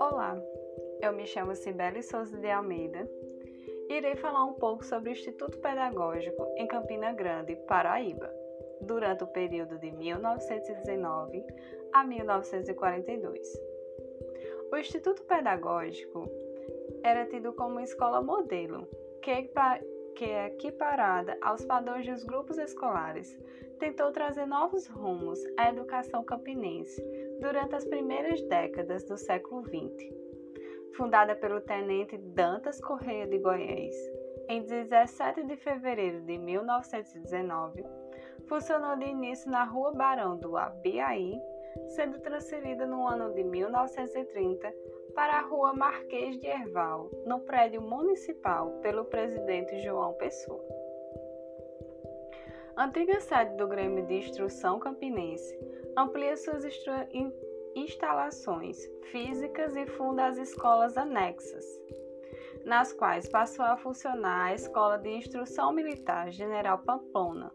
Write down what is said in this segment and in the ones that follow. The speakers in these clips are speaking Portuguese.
Olá, eu me chamo Cibele Souza de Almeida irei falar um pouco sobre o Instituto Pedagógico em Campina Grande, Paraíba, durante o período de 1919 a 1942. O Instituto Pedagógico era tido como escola modelo, que, que é equiparada aos padrões dos grupos escolares, tentou trazer novos rumos à educação campinense durante as primeiras décadas do século XX. Fundada pelo tenente Dantas Correia de Goiás, em 17 de fevereiro de 1919, funcionou de início na Rua Barão do Abiaí, sendo transferida no ano de 1930 para a Rua Marquês de Herval, no prédio municipal, pelo presidente João Pessoa. Antiga sede do Grêmio de Instrução Campinense, amplia suas instalações físicas e funda as escolas anexas, nas quais passou a funcionar a Escola de Instrução Militar General Pamplona,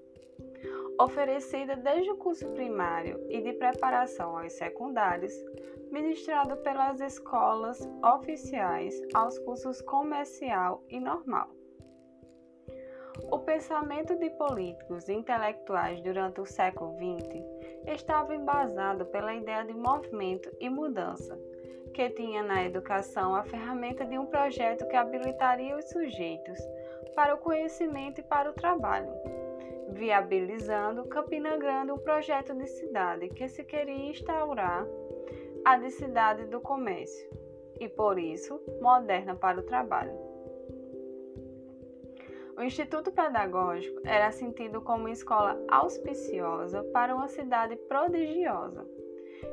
oferecida desde o curso primário e de preparação aos secundários, ministrado pelas escolas oficiais aos cursos comercial e normal. O pensamento de políticos e intelectuais durante o século XX estava embasado pela ideia de movimento e mudança, que tinha na educação a ferramenta de um projeto que habilitaria os sujeitos para o conhecimento e para o trabalho viabilizando Campina Grande um projeto de cidade que se queria instaurar a de cidade do comércio e, por isso, moderna para o trabalho. O Instituto Pedagógico era sentido como uma escola auspiciosa para uma cidade prodigiosa.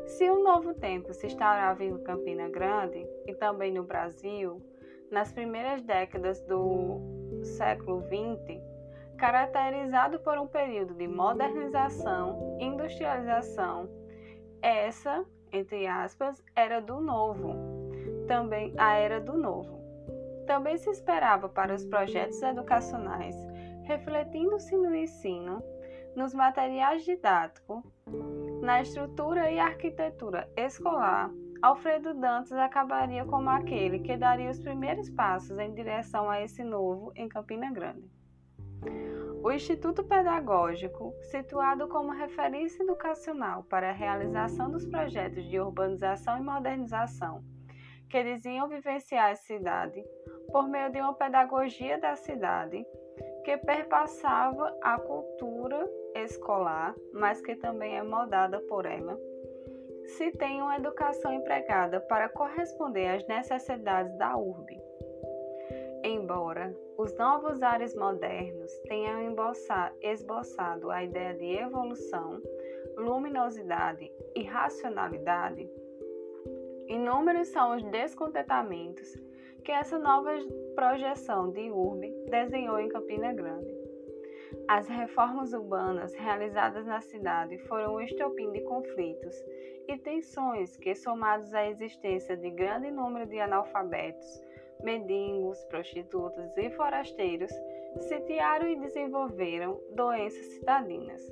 Se um novo tempo se instaurava em Campina Grande e também no Brasil, nas primeiras décadas do século XX, caracterizado por um período de modernização, industrialização. Essa, entre aspas, era do novo. Também a era do novo. Também se esperava para os projetos educacionais, refletindo-se no ensino, nos materiais didáticos, na estrutura e arquitetura escolar, Alfredo Dantas acabaria como aquele que daria os primeiros passos em direção a esse novo em Campina Grande. O Instituto Pedagógico, situado como referência educacional para a realização dos projetos de urbanização e modernização que diziam vivenciar a cidade por meio de uma pedagogia da cidade que perpassava a cultura escolar, mas que também é moldada por ela, se tem uma educação empregada para corresponder às necessidades da urbe. Embora os novos ares modernos tenham esboçado a ideia de evolução, luminosidade e racionalidade, inúmeros são os descontentamentos que essa nova projeção de urbe desenhou em Campina Grande. As reformas urbanas realizadas na cidade foram um estopim de conflitos e tensões que, somados à existência de grande número de analfabetos, mendigos, prostitutas e forasteiros sitiaram e desenvolveram doenças cidadinas.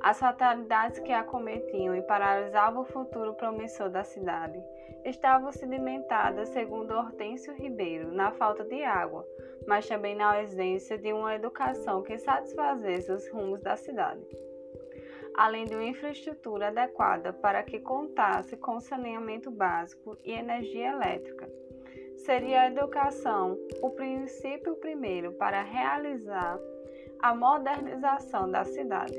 As fatalidades que acometiam e paralisavam o futuro promissor da cidade estavam sedimentadas, segundo Hortêncio Ribeiro, na falta de água, mas também na ausência de uma educação que satisfazesse os rumos da cidade, além de uma infraestrutura adequada para que contasse com saneamento básico e energia elétrica seria a educação o princípio primeiro para realizar a modernização da cidade.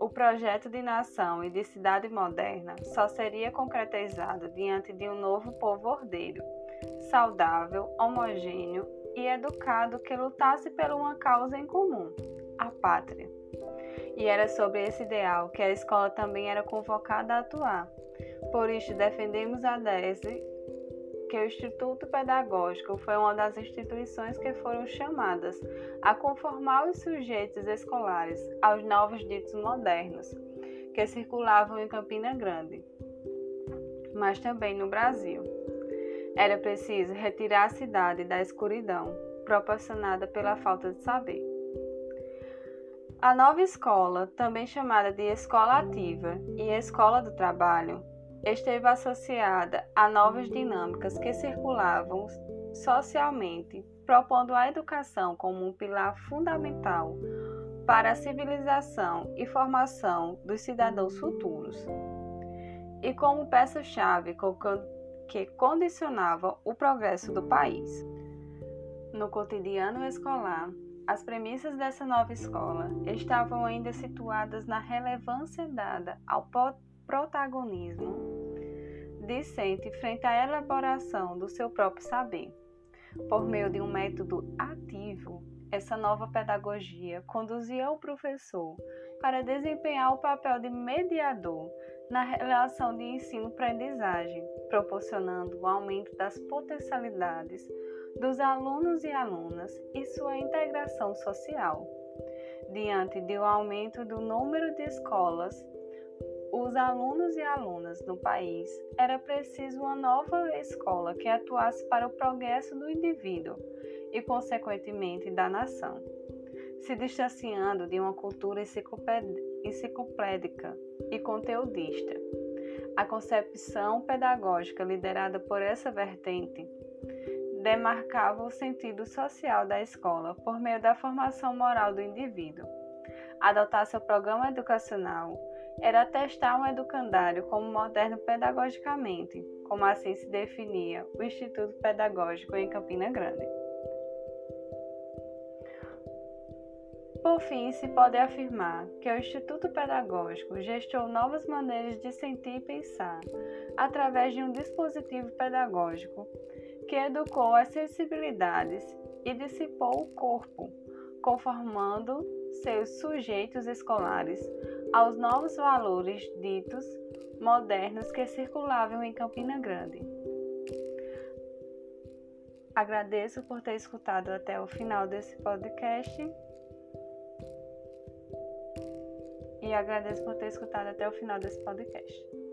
O projeto de nação e de cidade moderna só seria concretizado diante de um novo povo ordeiro, saudável, homogêneo e educado que lutasse por uma causa em comum, a pátria. E era sobre esse ideal que a escola também era convocada a atuar. Por isso, defendemos a tese que o Instituto Pedagógico foi uma das instituições que foram chamadas a conformar os sujeitos escolares aos novos ditos modernos que circulavam em Campina Grande, mas também no Brasil. Era preciso retirar a cidade da escuridão proporcionada pela falta de saber. A nova escola, também chamada de escola ativa e escola do trabalho, esteve associada a novas dinâmicas que circulavam socialmente, propondo a educação como um pilar fundamental para a civilização e formação dos cidadãos futuros, e como peça-chave que condicionava o progresso do país. No cotidiano escolar, as premissas dessa nova escola estavam ainda situadas na relevância dada ao protagonismo discente frente à elaboração do seu próprio saber. Por meio de um método ativo, essa nova pedagogia conduzia o professor para desempenhar o papel de mediador na relação de ensino-aprendizagem, proporcionando o aumento das potencialidades dos alunos e alunas e sua integração social. Diante do aumento do número de escolas, os alunos e alunas no país, era preciso uma nova escola que atuasse para o progresso do indivíduo e, consequentemente, da nação, se distanciando de uma cultura enciclopédica e conteudista. A concepção pedagógica liderada por essa vertente demarcava o sentido social da escola por meio da formação moral do indivíduo. Adotar seu programa educacional era testar um educandário como moderno pedagogicamente, como assim se definia o Instituto Pedagógico em Campina Grande. Por fim, se pode afirmar que o Instituto Pedagógico gestou novas maneiras de sentir e pensar através de um dispositivo pedagógico que educou as sensibilidades e dissipou o corpo, conformando seus sujeitos escolares aos novos valores ditos modernos que circulavam em Campina Grande. Agradeço por ter escutado até o final desse podcast. E agradeço por ter escutado até o final desse podcast.